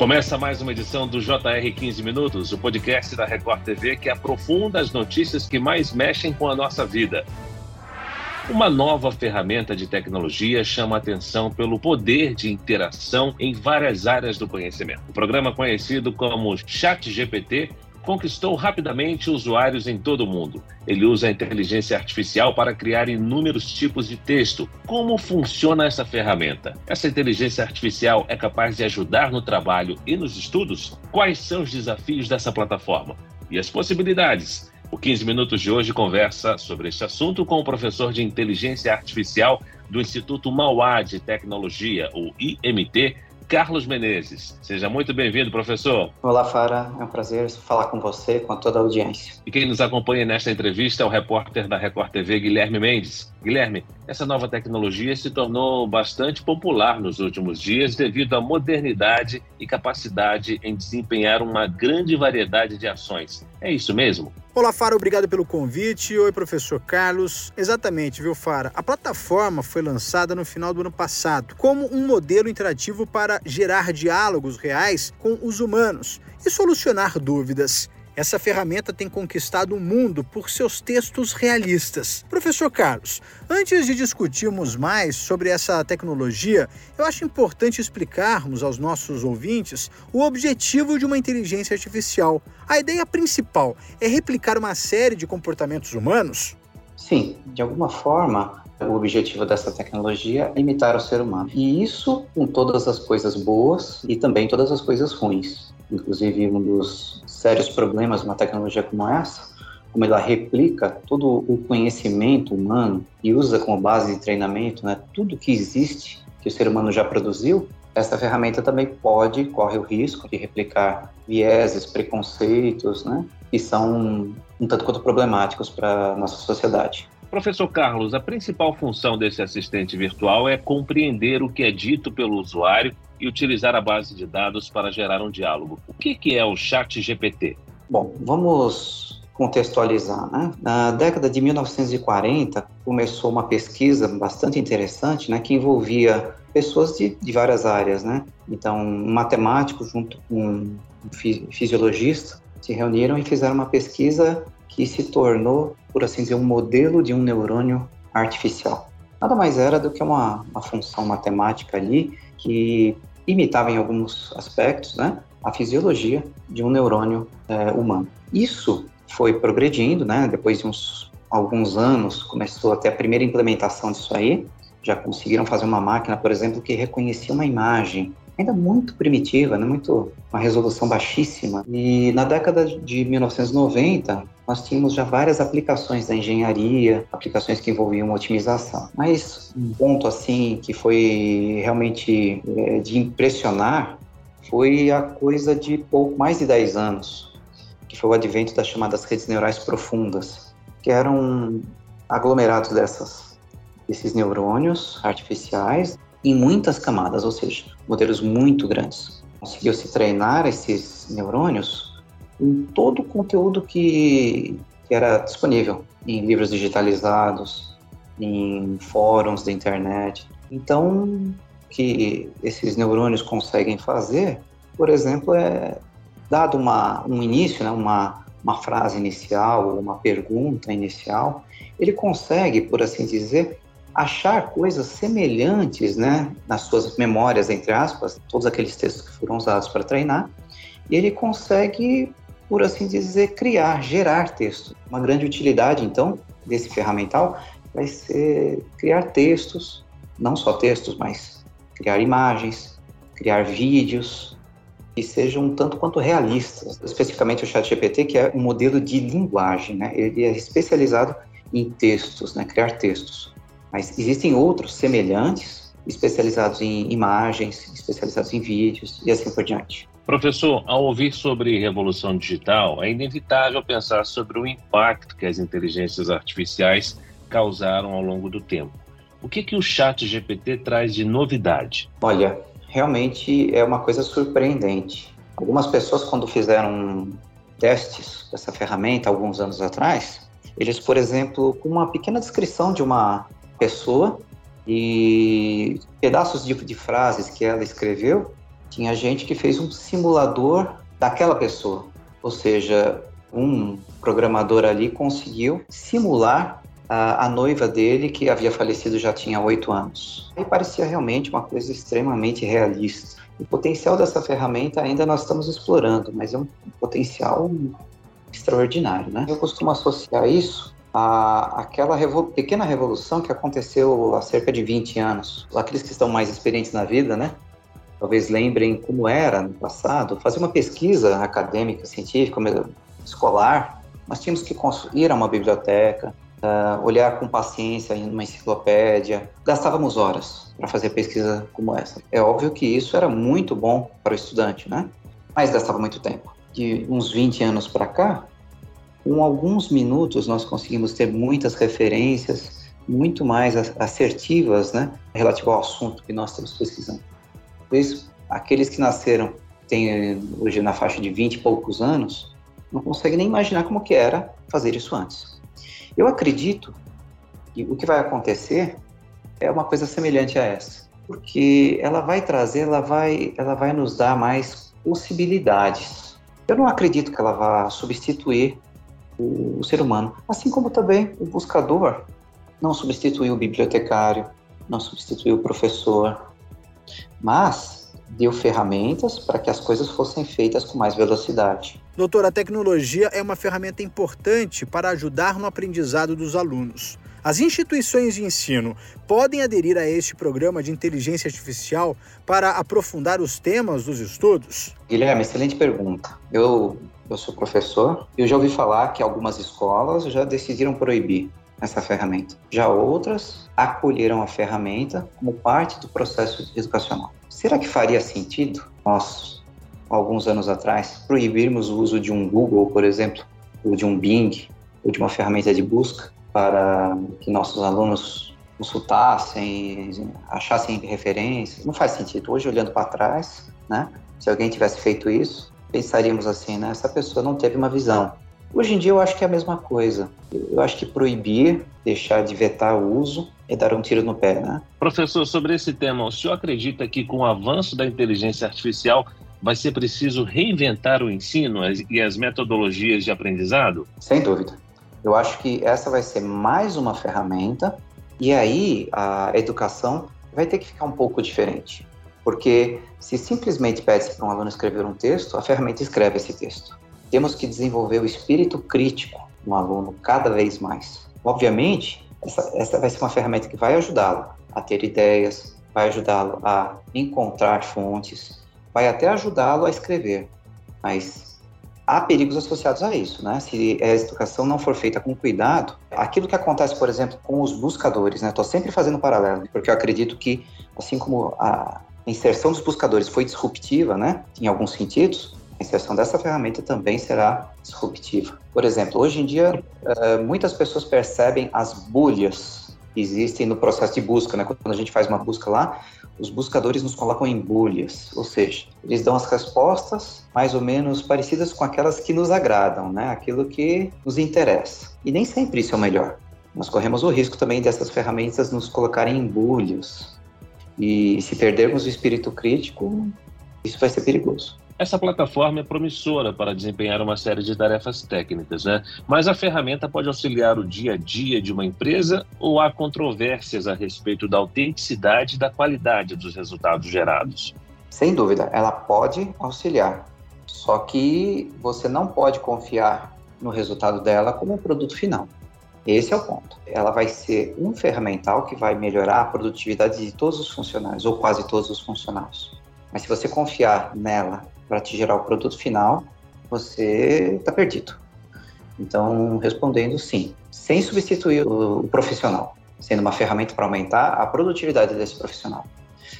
Começa mais uma edição do JR 15 Minutos, o podcast da Record TV que aprofunda as notícias que mais mexem com a nossa vida. Uma nova ferramenta de tecnologia chama atenção pelo poder de interação em várias áreas do conhecimento. O programa conhecido como ChatGPT conquistou rapidamente usuários em todo o mundo. Ele usa a inteligência artificial para criar inúmeros tipos de texto. Como funciona essa ferramenta? Essa inteligência artificial é capaz de ajudar no trabalho e nos estudos? Quais são os desafios dessa plataforma? E as possibilidades? O 15 Minutos de hoje conversa sobre este assunto com o professor de inteligência artificial do Instituto Mauá de Tecnologia, o IMT, Carlos Menezes. Seja muito bem-vindo, professor. Olá, Fara. É um prazer falar com você, com toda a audiência. E quem nos acompanha nesta entrevista é o repórter da Record TV, Guilherme Mendes. Guilherme, essa nova tecnologia se tornou bastante popular nos últimos dias devido à modernidade e capacidade em desempenhar uma grande variedade de ações. É isso mesmo? Olá, Fara, obrigado pelo convite. Oi, professor Carlos. Exatamente, viu, Fara? A plataforma foi lançada no final do ano passado como um modelo interativo para gerar diálogos reais com os humanos e solucionar dúvidas. Essa ferramenta tem conquistado o mundo por seus textos realistas. Professor Carlos, antes de discutirmos mais sobre essa tecnologia, eu acho importante explicarmos aos nossos ouvintes o objetivo de uma inteligência artificial. A ideia principal é replicar uma série de comportamentos humanos? Sim, de alguma forma, o objetivo dessa tecnologia é imitar o ser humano. E isso com todas as coisas boas e também todas as coisas ruins. Inclusive, um dos sérios problemas de uma tecnologia como essa, como ela replica todo o conhecimento humano e usa como base de treinamento né, tudo que existe que o ser humano já produziu, essa ferramenta também pode, corre o risco de replicar vieses, preconceitos, né, que são um tanto quanto problemáticos para a nossa sociedade. Professor Carlos, a principal função desse assistente virtual é compreender o que é dito pelo usuário e utilizar a base de dados para gerar um diálogo. O que, que é o Chat GPT? Bom, vamos contextualizar. Né? Na década de 1940, começou uma pesquisa bastante interessante né, que envolvia pessoas de, de várias áreas. Né? Então, um matemático junto com um fisiologista se reuniram e fizeram uma pesquisa que se tornou, por assim dizer, um modelo de um neurônio artificial. Nada mais era do que uma, uma função matemática ali que imitava em alguns aspectos né, a fisiologia de um neurônio é, humano. Isso foi progredindo, né, depois de uns alguns anos começou até a primeira implementação disso aí, já conseguiram fazer uma máquina, por exemplo, que reconhecia uma imagem ainda muito primitiva, né, muito uma resolução baixíssima. E na década de 1990, nós tínhamos já várias aplicações da engenharia, aplicações que envolviam otimização. Mas um ponto assim que foi realmente é, de impressionar foi a coisa de pouco mais de 10 anos, que foi o advento das chamadas redes neurais profundas, que eram aglomerados dessas desses neurônios artificiais em muitas camadas, ou seja, modelos muito grandes. Conseguiu-se treinar esses neurônios em todo o conteúdo que, que era disponível em livros digitalizados, em fóruns da internet. Então, o que esses neurônios conseguem fazer, por exemplo, é dado uma, um início, né, uma, uma frase inicial, uma pergunta inicial, ele consegue, por assim dizer, achar coisas semelhantes, né, nas suas memórias, entre aspas, todos aqueles textos que foram usados para treinar, e ele consegue, por assim dizer, criar, gerar texto. Uma grande utilidade, então, desse ferramental vai ser criar textos, não só textos, mas criar imagens, criar vídeos que sejam tanto quanto realistas. Especificamente o ChatGPT, que é um modelo de linguagem, né? Ele é especializado em textos, né? Criar textos. Mas existem outros semelhantes, especializados em imagens, especializados em vídeos e assim por diante. Professor, ao ouvir sobre revolução digital, é inevitável pensar sobre o impacto que as inteligências artificiais causaram ao longo do tempo. O que, que o chat GPT traz de novidade? Olha, realmente é uma coisa surpreendente. Algumas pessoas, quando fizeram testes dessa ferramenta alguns anos atrás, eles, por exemplo, com uma pequena descrição de uma pessoa e pedaços de, de frases que ela escreveu, Tinha gente que fez um simulador daquela pessoa, ou seja, um programador ali conseguiu simular a, a, noiva dele, que havia falecido já tinha oito anos. E parecia realmente uma coisa extremamente realista. O potencial dessa ferramenta ainda nós estamos explorando, mas é um potencial extraordinário, né? Eu costumo associar isso a, aquela revo pequena revolução que aconteceu há cerca de 20 anos. Aqueles que estão mais experientes na vida, né? Talvez lembrem como era no passado, fazer uma pesquisa acadêmica, científica, escolar, nós tínhamos que ir a uma biblioteca, uh, olhar com paciência em uma enciclopédia, gastávamos horas para fazer pesquisa como essa. É óbvio que isso era muito bom para o estudante, né? Mas gastava muito tempo. De uns 20 anos para cá, com alguns minutos nós conseguimos ter muitas referências muito mais assertivas, né, relativo ao assunto que nós estamos pesquisando. Isso, aqueles que nasceram têm hoje na faixa de 20 e poucos anos, não conseguem nem imaginar como que era fazer isso antes. Eu acredito que o que vai acontecer é uma coisa semelhante a essa, porque ela vai trazer, ela vai, ela vai nos dar mais possibilidades. Eu não acredito que ela vá substituir o, o ser humano, assim como também o buscador não substituiu o bibliotecário, não substituiu o professor, mas deu ferramentas para que as coisas fossem feitas com mais velocidade. Doutor, a tecnologia é uma ferramenta importante para ajudar no aprendizado dos alunos. As instituições de ensino podem aderir a este programa de inteligência artificial para aprofundar os temas dos estudos? Guilherme, excelente pergunta. Eu, eu sou professor e eu já ouvi falar que algumas escolas já decidiram proibir essa ferramenta. Já outras acolheram a ferramenta como parte do processo educacional. Será que faria sentido nós, alguns anos atrás, proibirmos o uso de um Google, por exemplo, ou de um Bing, ou de uma ferramenta de busca para que nossos alunos consultassem, achassem referências? Não faz sentido. Hoje, olhando para trás, né, se alguém tivesse feito isso, pensaríamos assim, né, essa pessoa não teve uma visão. Hoje em dia eu acho que é a mesma coisa. Eu acho que proibir, deixar de vetar o uso, é dar um tiro no pé, né? Professor, sobre esse tema, o senhor acredita que com o avanço da inteligência artificial vai ser preciso reinventar o ensino e as metodologias de aprendizado? Sem dúvida. Eu acho que essa vai ser mais uma ferramenta e aí a educação vai ter que ficar um pouco diferente. Porque se simplesmente pede para um aluno escrever um texto, a ferramenta escreve esse texto. Temos que desenvolver o espírito crítico no aluno cada vez mais. Obviamente, essa, essa vai ser uma ferramenta que vai ajudá-lo a ter ideias, vai ajudá-lo a encontrar fontes, vai até ajudá-lo a escrever. Mas há perigos associados a isso, né? Se a educação não for feita com cuidado, aquilo que acontece, por exemplo, com os buscadores, né? Estou sempre fazendo paralelo, porque eu acredito que, assim como a inserção dos buscadores foi disruptiva, né? Em alguns sentidos, a inserção dessa ferramenta também será disruptiva. Por exemplo, hoje em dia, eh, muitas pessoas percebem as bolhas que existem no processo de busca. Né? Quando a gente faz uma busca lá, os buscadores nos colocam em bolhas, ou seja, eles dão as respostas mais ou menos parecidas com aquelas que nos agradam, né? aquilo que nos interessa. E nem sempre isso é o melhor. Nós corremos o risco também dessas ferramentas nos colocarem em bolhas. E se perdermos o espírito crítico, isso vai ser perigoso. Essa plataforma é promissora para desempenhar uma série de tarefas técnicas, né? Mas a ferramenta pode auxiliar o dia a dia de uma empresa ou há controvérsias a respeito da autenticidade e da qualidade dos resultados gerados? Sem dúvida, ela pode auxiliar. Só que você não pode confiar no resultado dela como um produto final. Esse é o ponto. Ela vai ser um ferramental que vai melhorar a produtividade de todos os funcionários, ou quase todos os funcionários. Mas se você confiar nela para te gerar o produto final, você está perdido. Então, respondendo sim, sem substituir o, profissional, sendo uma ferramenta para aumentar a produtividade desse profissional.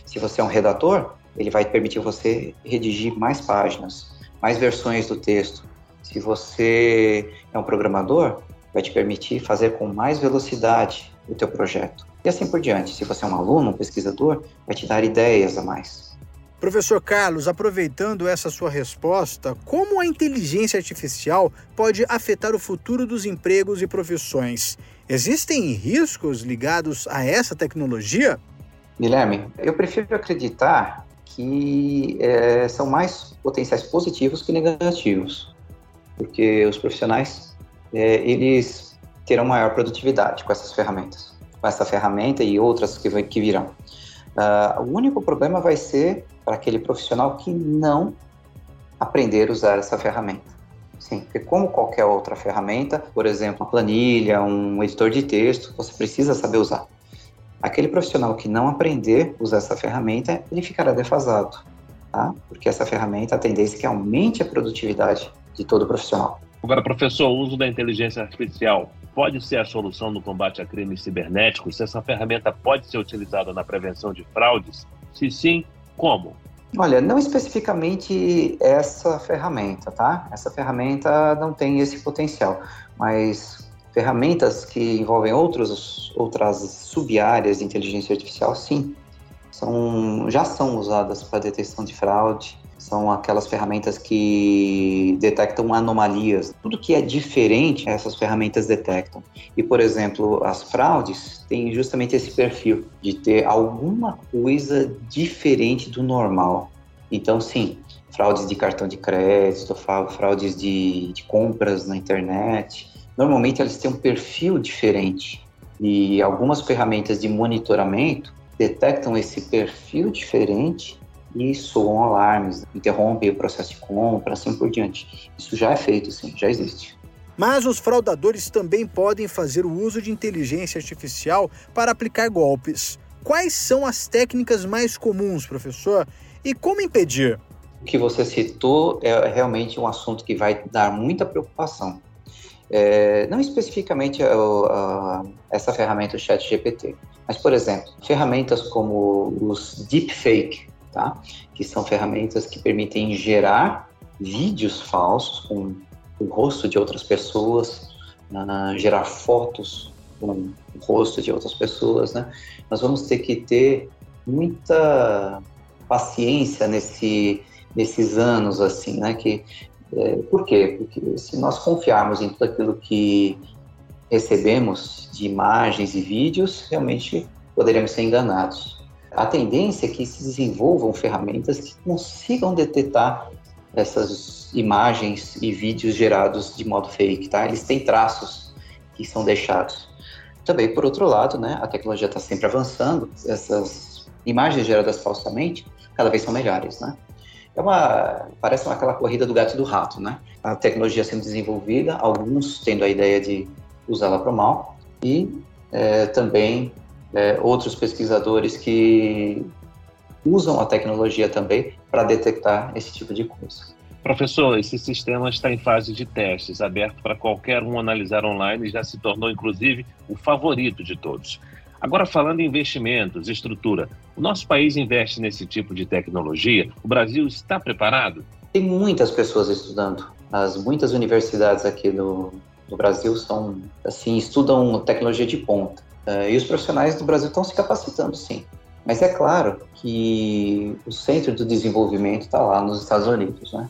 Se você é um redator, ele vai permitir você redigir mais páginas, mais versões do texto. Se você é um programador, vai te permitir fazer com mais velocidade o teu projeto. E assim por diante. Se você é um aluno, um pesquisador, vai te dar ideias a mais. Professor Carlos, aproveitando essa sua resposta, como a inteligência artificial pode afetar o futuro dos empregos e profissões? Existem riscos ligados a essa tecnologia? Guilherme, eu prefiro acreditar que é, são mais potenciais positivos que negativos, porque os profissionais é, eles terão maior produtividade com essas ferramentas, com essa ferramenta e outras que, que virão. Uh, o único problema vai ser para aquele profissional que não aprender a usar essa ferramenta. Sim, porque como qualquer outra ferramenta, por exemplo, uma planilha, um editor de texto, você precisa saber usar. Aquele profissional que não aprender a usar essa ferramenta, ele ficará defasado, tá? Porque essa ferramenta, a tendência é que aumente a produtividade de todo profissional. Agora, professor, o uso da inteligência artificial pode ser a solução no combate a crimes cibernéticos? Se essa ferramenta pode ser utilizada na prevenção de fraudes? Se sim, como? Olha, não especificamente essa ferramenta, tá? Essa ferramenta não tem esse potencial, mas ferramentas que envolvem outros, outras sub-áreas de inteligência artificial, sim, são, já são usadas para detecção de fraude, são aquelas ferramentas que detectam anomalias. Tudo que é diferente, essas ferramentas detectam. E, por exemplo, as fraudes têm justamente esse perfil de ter alguma coisa diferente do normal. Então, sim, fraudes de cartão de crédito, fraudes de, de compras na internet, normalmente eles têm um perfil diferente. E algumas ferramentas de monitoramento detectam esse perfil diferente e soam alarmes, interrompem o processo de compra, assim por diante. Isso já é feito, sim, já existe. Mas os fraudadores também podem fazer o uso de inteligência artificial para aplicar golpes. Quais são as técnicas mais comuns, professor? E como impedir? O que você citou é realmente um assunto que vai dar muita preocupação. É, não especificamente a, a, essa ferramenta, ChatGPT, mas, por exemplo, ferramentas como os deepfake, tá? que são ferramentas que permitem gerar vídeos falsos com o rosto de outras pessoas, gerar fotos com o rosto de outras pessoas, né? Nós vamos ter que ter muita paciência nesse, nesses anos, assim, né? Que, é, por quê? Porque se nós confiarmos em tudo aquilo que recebemos de imagens e vídeos, realmente poderemos ser enganados. A tendência é que se desenvolvam ferramentas que consigam detectar essas imagens e vídeos gerados de modo fake, tá? Eles têm traços que são deixados. Também, por outro lado, né, a tecnologia está sempre avançando, essas imagens geradas falsamente cada vez são melhores, né? É uma, parece uma, aquela corrida do gato e do rato, né? A tecnologia sendo desenvolvida, alguns tendo a ideia de usá-la para o mal e é, também é, outros pesquisadores que usam a tecnologia também para detectar esse tipo de coisa. Professor, esse sistema está em fase de testes, aberto para qualquer um analisar online e já se tornou, inclusive, o favorito de todos. Agora, falando em investimentos, estrutura, o nosso país investe nesse tipo de tecnologia? O Brasil está preparado? Tem muitas pessoas estudando. As muitas universidades aqui do, do Brasil são, assim, estudam tecnologia de ponta. Uh, e os profissionais do Brasil estão se capacitando, sim. Mas é claro que o centro do desenvolvimento está lá nos Estados Unidos, né?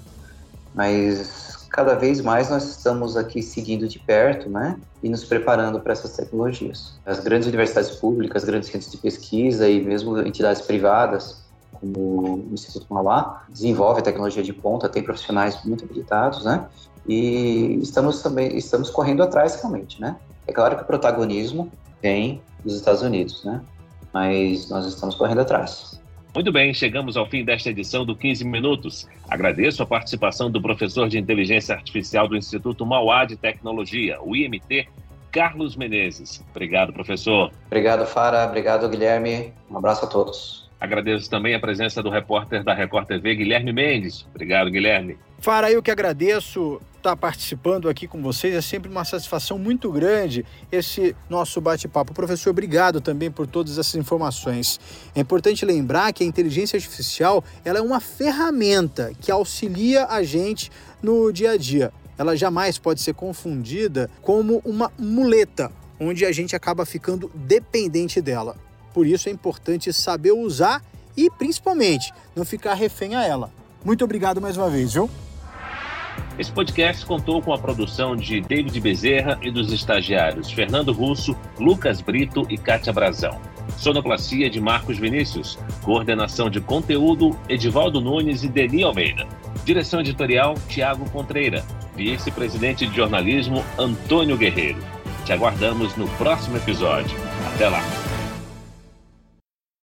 Mas cada vez mais nós estamos aqui seguindo de perto, né? E nos preparando para essas tecnologias. As grandes universidades públicas, grandes centros de pesquisa e mesmo entidades privadas, como o Instituto Mauá, desenvolve tecnologia de ponta, tem profissionais muito habilitados, né? E estamos também estamos correndo atrás realmente, né? É claro que o protagonismo vem dos Estados Unidos, né? Mas nós estamos correndo atrás. Muito bem, chegamos ao fim desta edição do 15 Minutos. Agradeço a participação do professor de Inteligência Artificial do Instituto Mauá de Tecnologia, o IMT, Carlos Menezes. Obrigado, professor. Obrigado, Fara. Obrigado, Guilherme. Um abraço a todos. Agradeço também a presença do repórter da Record TV, Guilherme Mendes. Obrigado, Guilherme. Fara, eu que agradeço estar participando aqui com vocês. É sempre uma satisfação muito grande esse nosso bate-papo. Professor, obrigado também por todas essas informações. É importante lembrar que a inteligência artificial ela é uma ferramenta que auxilia a gente no dia a dia. Ela jamais pode ser confundida como uma muleta, onde a gente acaba ficando dependente dela. Por isso é importante saber usar e, principalmente, não ficar refém a ela. Muito obrigado mais uma vez, viu? Esse podcast contou com a produção de David Bezerra e dos estagiários Fernando Russo, Lucas Brito e Kátia Brazão. Sonoplastia de Marcos Vinícius. Coordenação de conteúdo Edivaldo Nunes e Deni Almeida. Direção editorial Tiago Contreira. Vice-presidente de jornalismo Antônio Guerreiro. Te aguardamos no próximo episódio. Até lá!